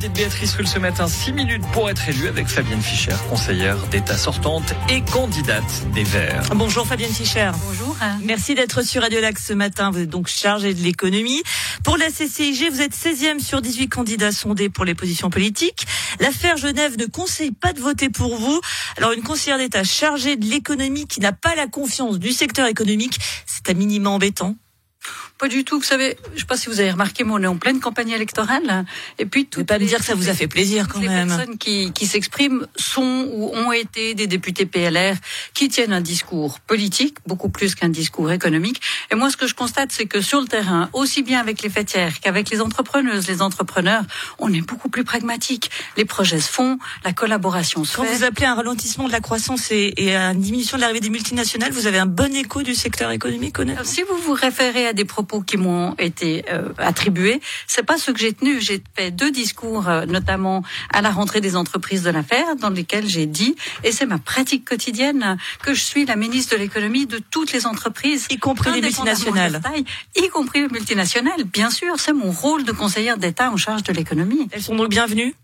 l'invité de Béatrice Rulle ce matin, 6 minutes pour être élue avec Fabienne Fischer, conseillère d'État sortante et candidate des Verts. Bonjour Fabienne Fischer. Bonjour. Merci d'être sur Radio Lac ce matin. Vous êtes donc chargée de l'économie. Pour la CCIG, vous êtes 16e sur 18 candidats sondés pour les positions politiques. L'affaire Genève ne conseille pas de voter pour vous. Alors une conseillère d'État chargée de l'économie qui n'a pas la confiance du secteur économique, c'est à minima embêtant. Pas du tout. Vous savez, je ne sais pas si vous avez remarqué, mais on est en pleine campagne électorale. Et puis, tout. pas me dire que ça vous a fait plaisir quand les même. Les personnes qui, qui s'expriment sont ou ont été des députés PLR qui tiennent un discours politique, beaucoup plus qu'un discours économique. Et moi, ce que je constate, c'est que sur le terrain, aussi bien avec les fêtières qu'avec les entrepreneuses, les entrepreneurs, on est beaucoup plus pragmatique. Les projets se font, la collaboration se quand fait. Quand vous appelez un ralentissement de la croissance et, et une diminution de l'arrivée des multinationales, vous avez un bon écho du secteur économique, honnêtement. Si vous vous référez à des propos qui m'ont été euh, attribués. C'est pas ce que j'ai tenu. J'ai fait deux discours, euh, notamment à la rentrée des entreprises de l'affaire, dans lesquels j'ai dit, et c'est ma pratique quotidienne, que je suis la ministre de l'économie de toutes les entreprises, y compris les multinationales, taille, y compris les multinationales. Bien sûr, c'est mon rôle de conseillère d'État en charge de l'économie. Elles sont donc bienvenues?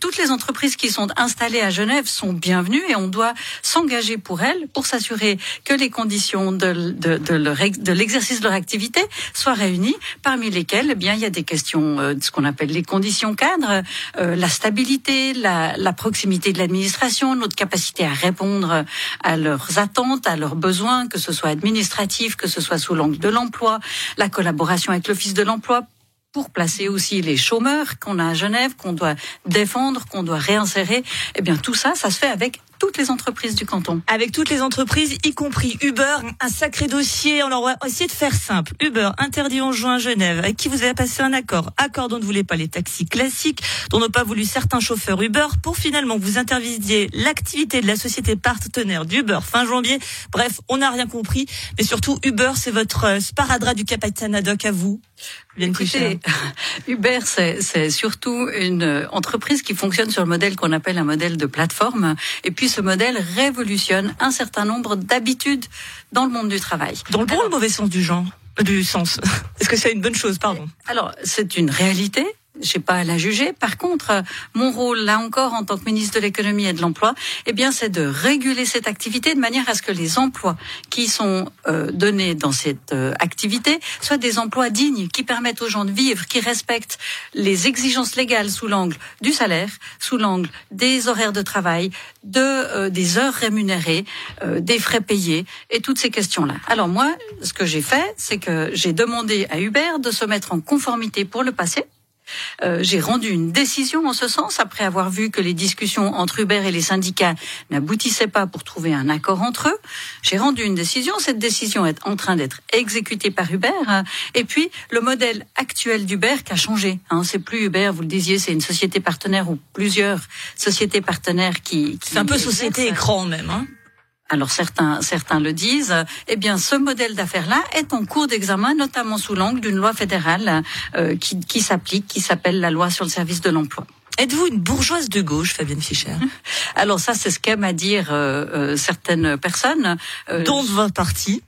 Toutes les entreprises qui sont installées à Genève sont bienvenues et on doit s'engager pour elles pour s'assurer que les conditions de, l'exercice de leur activité soient réunies, parmi lesquelles eh bien, il y a des questions euh, de ce qu'on appelle les conditions cadres, euh, la stabilité, la proximité de l'administration, notre capacité à répondre à leurs attentes, à leurs besoins, que ce soit administratif, que ce soit sous l'angle de l'emploi, la collaboration avec l'Office de l'emploi pour placer aussi les chômeurs qu'on a à Genève, qu'on doit défendre, qu'on doit réinsérer. Eh bien, tout ça, ça se fait avec toutes les entreprises du canton. Avec toutes les entreprises, y compris Uber, un sacré dossier. On va essayer de faire simple. Uber, interdit en juin à Genève, avec qui vous avez passé un accord? Accord dont ne voulait pas les taxis classiques, dont n'ont pas voulu certains chauffeurs Uber, pour finalement que vous intervisiez l'activité de la société partenaire d'Uber fin janvier. Bref, on n'a rien compris. Mais surtout, Uber, c'est votre sparadrap du capitaine Haddock à vous. Écoutez, Uber, c'est surtout une entreprise qui fonctionne sur le modèle qu'on appelle un modèle de plateforme. Et puis, ce modèle révolutionne un certain nombre d'habitudes dans le monde du travail. Dans le bon ou le mauvais sens du genre? Du sens. Est-ce que c'est une bonne chose, pardon Alors, c'est une réalité je n'ai pas à la juger. Par contre, mon rôle, là encore, en tant que ministre de l'économie et de l'emploi, eh bien, c'est de réguler cette activité de manière à ce que les emplois qui sont euh, donnés dans cette euh, activité soient des emplois dignes, qui permettent aux gens de vivre, qui respectent les exigences légales sous l'angle du salaire, sous l'angle des horaires de travail, de euh, des heures rémunérées, des frais payés et toutes ces questions-là. Alors moi, ce que j'ai fait, c'est que j'ai demandé à Uber de se mettre en conformité pour le passé euh, j'ai rendu une décision en ce sens après avoir vu que les discussions entre Uber et les syndicats n'aboutissaient pas pour trouver un accord entre eux. J'ai rendu une décision. Cette décision est en train d'être exécutée par Uber. Et puis le modèle actuel d'Uber qui a changé. Hein, c'est plus Uber, vous le disiez, c'est une société partenaire ou plusieurs sociétés partenaires qui. qui c'est un peu société écran même. Hein alors certains, certains le disent, eh bien ce modèle d'affaires-là est en cours d'examen, notamment sous l'angle d'une loi fédérale euh, qui, qui s'applique, qui s'appelle la loi sur le service de l'emploi. Êtes-vous une bourgeoise de gauche, Fabienne Fischer? Alors ça, c'est ce qu'aiment à dire euh, euh, certaines personnes. Euh, Dont votre parti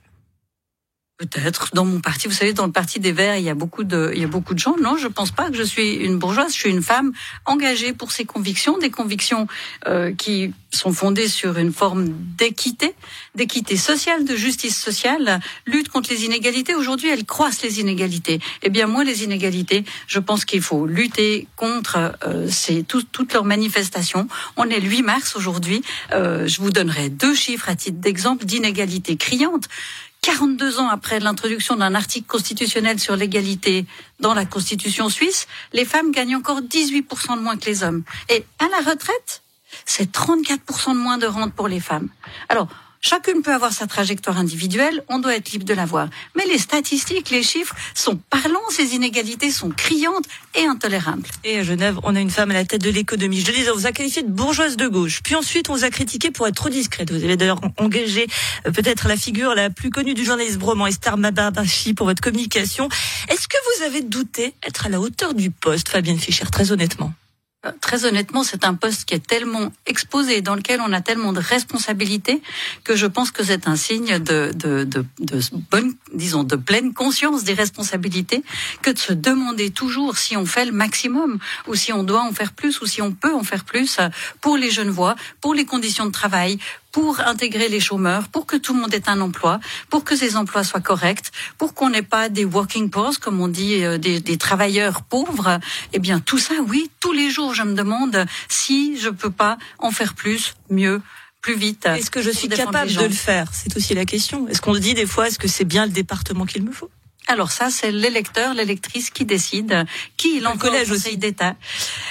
Peut-être dans mon parti, vous savez, dans le parti des Verts, il y a beaucoup de, il y a beaucoup de gens. Non, je pense pas que je suis une bourgeoise. Je suis une femme engagée pour ses convictions, des convictions euh, qui sont fondées sur une forme d'équité, d'équité sociale, de justice sociale, lutte contre les inégalités. Aujourd'hui, elles croissent les inégalités. Eh bien, moi, les inégalités, je pense qu'il faut lutter contre euh, ces, toutes leurs manifestations. On est le 8 mars aujourd'hui. Euh, je vous donnerai deux chiffres à titre d'exemple d'inégalités criantes. 42 ans après l'introduction d'un article constitutionnel sur l'égalité dans la Constitution suisse, les femmes gagnent encore 18% de moins que les hommes. Et à la retraite, c'est 34% de moins de rente pour les femmes. Alors, Chacune peut avoir sa trajectoire individuelle, on doit être libre de la voir. Mais les statistiques, les chiffres sont parlants, ces inégalités sont criantes et intolérables. Et à Genève, on a une femme à la tête de l'économie. Je disais, on vous a qualifié de bourgeoise de gauche. Puis ensuite, on vous a critiqué pour être trop discrète. Vous avez d'ailleurs engagé euh, peut-être la figure la plus connue du journaliste broman, Esther Mabarbachi, pour votre communication. Est-ce que vous avez douté être à la hauteur du poste, Fabienne Fischer, très honnêtement? Très honnêtement, c'est un poste qui est tellement exposé, dans lequel on a tellement de responsabilités, que je pense que c'est un signe de, de, bonne, disons, de pleine conscience des responsabilités, que de se demander toujours si on fait le maximum, ou si on doit en faire plus, ou si on peut en faire plus euh, pour les jeunes voix, pour les conditions de travail, pour intégrer les chômeurs, pour que tout le monde ait un emploi, pour que ces emplois soient corrects, pour qu'on n'ait pas des working poor, comme on dit, euh, des, des, travailleurs pauvres. Eh bien, tout ça, oui, tous les jours, je me demande si je peux pas en faire plus, mieux plus vite. Est-ce que je suis capable de le faire? C'est aussi la question. Est-ce qu'on dit des fois, est-ce que c'est bien le département qu'il me faut? Alors ça, c'est l'électeur, l'électrice qui décide qui il en collège Conseil d'État.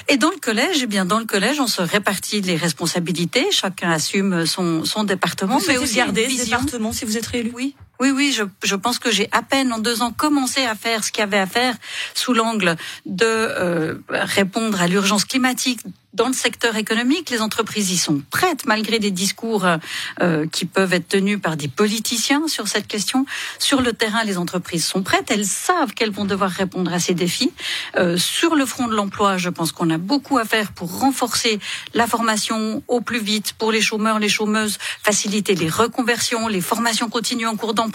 Et dans le collège, eh bien dans le collège, on se répartit les responsabilités. Chacun assume son, son département. Vous mais aussi garder ce département si vous êtes réélu? Oui, oui, oui, je, je pense que j'ai à peine en deux ans commencé à faire ce qu'il y avait à faire sous l'angle de euh, répondre à l'urgence climatique dans le secteur économique, les entreprises y sont prêtes, malgré des discours euh, qui peuvent être tenus par des politiciens sur cette question. Sur le terrain, les entreprises sont prêtes, elles savent qu'elles vont devoir répondre à ces défis. Euh, sur le front de l'emploi, je pense qu'on a beaucoup à faire pour renforcer la formation au plus vite pour les chômeurs, les chômeuses, faciliter les reconversions, les formations continues en cours d'emploi.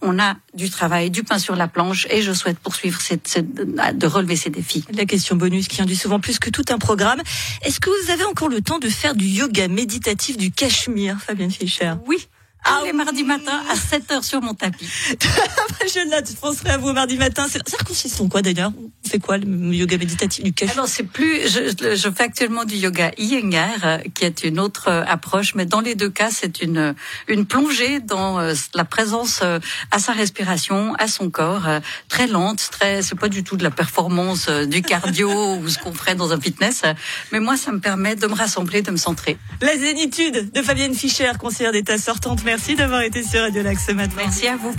On a du travail, du pain sur la planche, et je souhaite poursuivre cette, cette, de relever ces défis. La question bonus qui induit souvent plus que tout un programme. Est-ce que vous avez encore le temps de faire du yoga méditatif du Cachemire, Fabienne Fischer? Oui. Ah, les mardis matins à 7 heures sur mon tapis. je là, tu penserais à vous mardi matin. Ça consiste en quoi d'ailleurs? Fait quoi le yoga méditatif du cachemire Alors c'est plus, je, je, fais actuellement du yoga Iyengar, euh, qui est une autre euh, approche, mais dans les deux cas, c'est une une plongée dans euh, la présence à sa respiration, à son corps, très lente, très. C'est pas du tout de la performance du cardio ou ce qu'on ferait dans un fitness, mais moi ça me permet de me rassembler, de me centrer. La zénitude de Fabienne Fischer, conseillère d'État sortante. Merci d'avoir été sur Radio Lac ce matin. Merci à vous.